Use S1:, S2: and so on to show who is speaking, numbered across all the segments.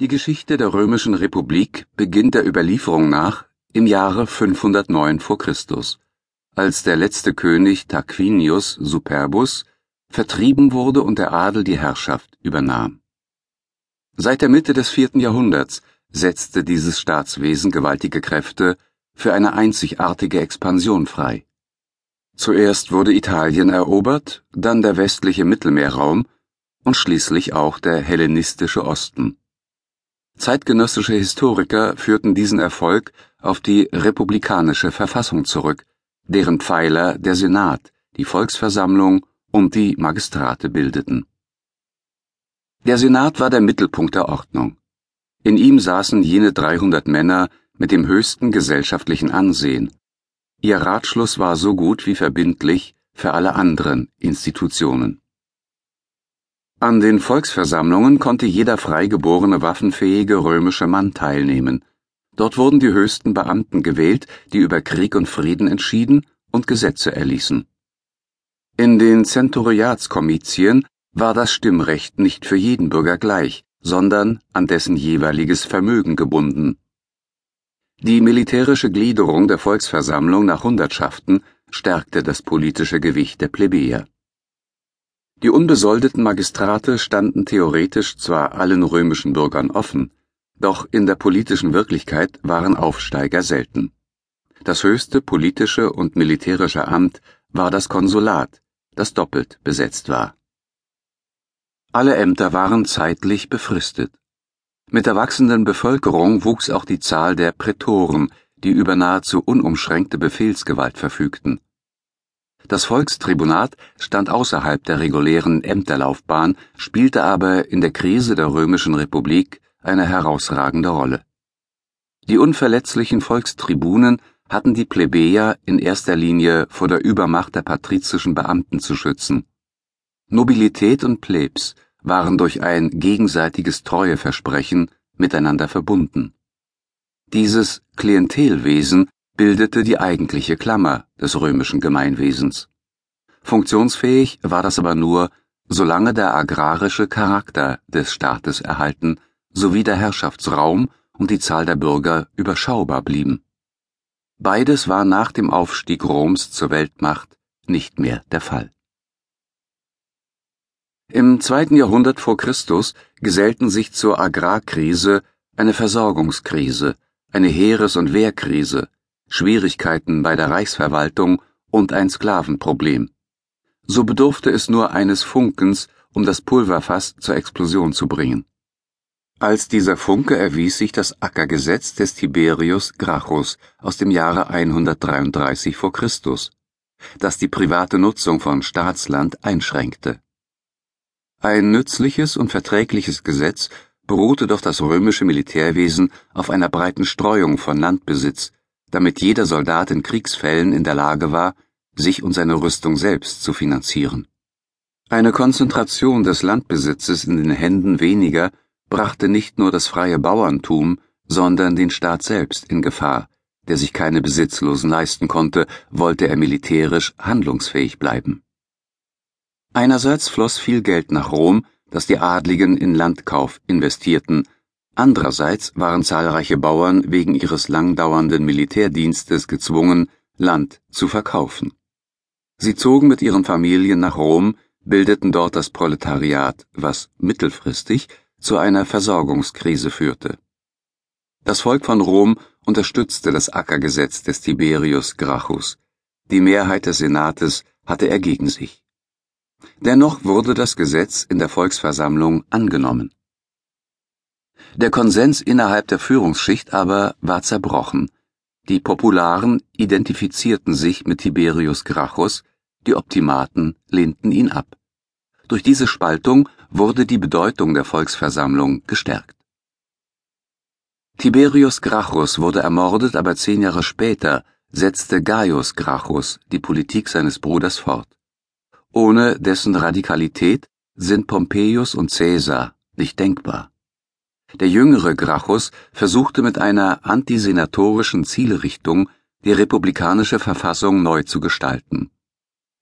S1: Die Geschichte der römischen Republik beginnt der Überlieferung nach im Jahre 509 v. Chr., als der letzte König Tarquinius Superbus vertrieben wurde und der Adel die Herrschaft übernahm. Seit der Mitte des vierten Jahrhunderts setzte dieses Staatswesen gewaltige Kräfte für eine einzigartige Expansion frei. Zuerst wurde Italien erobert, dann der westliche Mittelmeerraum und schließlich auch der hellenistische Osten. Zeitgenössische Historiker führten diesen Erfolg auf die republikanische Verfassung zurück, deren Pfeiler der Senat, die Volksversammlung und die Magistrate bildeten. Der Senat war der Mittelpunkt der Ordnung. In ihm saßen jene 300 Männer mit dem höchsten gesellschaftlichen Ansehen. Ihr Ratschluss war so gut wie verbindlich für alle anderen Institutionen. An den Volksversammlungen konnte jeder freigeborene waffenfähige römische Mann teilnehmen. Dort wurden die höchsten Beamten gewählt, die über Krieg und Frieden entschieden und Gesetze erließen. In den Zenturiatskomizien war das Stimmrecht nicht für jeden Bürger gleich, sondern an dessen jeweiliges Vermögen gebunden. Die militärische Gliederung der Volksversammlung nach Hundertschaften stärkte das politische Gewicht der Plebejer. Die unbesoldeten Magistrate standen theoretisch zwar allen römischen Bürgern offen, doch in der politischen Wirklichkeit waren Aufsteiger selten. Das höchste politische und militärische Amt war das Konsulat, das doppelt besetzt war. Alle Ämter waren zeitlich befristet. Mit der wachsenden Bevölkerung wuchs auch die Zahl der Prätoren, die über nahezu unumschränkte Befehlsgewalt verfügten. Das Volkstribunat stand außerhalb der regulären Ämterlaufbahn, spielte aber in der Krise der römischen Republik eine herausragende Rolle. Die unverletzlichen Volkstribunen hatten die Plebejer in erster Linie vor der Übermacht der patrizischen Beamten zu schützen. Nobilität und Plebs waren durch ein gegenseitiges Treueversprechen miteinander verbunden. Dieses Klientelwesen bildete die eigentliche Klammer des römischen Gemeinwesens. Funktionsfähig war das aber nur, solange der agrarische Charakter des Staates erhalten sowie der Herrschaftsraum und die Zahl der Bürger überschaubar blieben. Beides war nach dem Aufstieg Roms zur Weltmacht nicht mehr der Fall. Im zweiten Jahrhundert vor Christus gesellten sich zur Agrarkrise eine Versorgungskrise, eine Heeres- und Wehrkrise, Schwierigkeiten bei der Reichsverwaltung und ein Sklavenproblem. So bedurfte es nur eines Funkens, um das Pulverfass zur Explosion zu bringen. Als dieser Funke erwies sich das Ackergesetz des Tiberius Gracchus aus dem Jahre 133 vor Christus, das die private Nutzung von Staatsland einschränkte. Ein nützliches und verträgliches Gesetz beruhte doch das römische Militärwesen auf einer breiten Streuung von Landbesitz, damit jeder Soldat in Kriegsfällen in der Lage war, sich und seine Rüstung selbst zu finanzieren. Eine Konzentration des Landbesitzes in den Händen weniger brachte nicht nur das freie Bauerntum, sondern den Staat selbst in Gefahr, der sich keine Besitzlosen leisten konnte, wollte er militärisch handlungsfähig bleiben. Einerseits floss viel Geld nach Rom, das die Adligen in Landkauf investierten, Andererseits waren zahlreiche Bauern wegen ihres langdauernden Militärdienstes gezwungen, Land zu verkaufen. Sie zogen mit ihren Familien nach Rom, bildeten dort das Proletariat, was mittelfristig zu einer Versorgungskrise führte. Das Volk von Rom unterstützte das Ackergesetz des Tiberius Gracchus. Die Mehrheit des Senates hatte er gegen sich. Dennoch wurde das Gesetz in der Volksversammlung angenommen. Der Konsens innerhalb der Führungsschicht aber war zerbrochen. Die Popularen identifizierten sich mit Tiberius Gracchus, die Optimaten lehnten ihn ab. Durch diese Spaltung wurde die Bedeutung der Volksversammlung gestärkt. Tiberius Gracchus wurde ermordet, aber zehn Jahre später setzte Gaius Gracchus die Politik seines Bruders fort. Ohne dessen Radikalität sind Pompeius und Caesar nicht denkbar. Der jüngere Gracchus versuchte mit einer antisenatorischen Zielrichtung die republikanische Verfassung neu zu gestalten.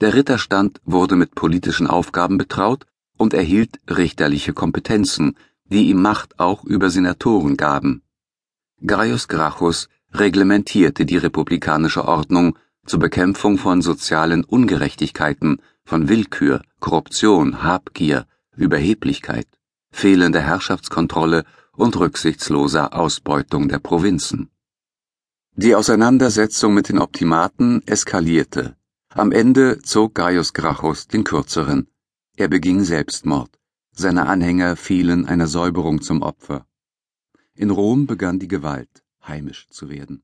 S1: Der Ritterstand wurde mit politischen Aufgaben betraut und erhielt richterliche Kompetenzen, die ihm Macht auch über Senatoren gaben. Gaius Gracchus reglementierte die republikanische Ordnung zur Bekämpfung von sozialen Ungerechtigkeiten, von Willkür, Korruption, Habgier, Überheblichkeit, fehlender Herrschaftskontrolle und rücksichtsloser Ausbeutung der Provinzen. Die Auseinandersetzung mit den Optimaten eskalierte. Am Ende zog Gaius Gracchus den kürzeren. Er beging Selbstmord. Seine Anhänger fielen einer Säuberung zum Opfer. In Rom begann die Gewalt heimisch zu werden